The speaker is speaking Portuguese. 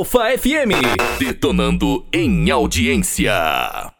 Alfa FM, detonando em audiência.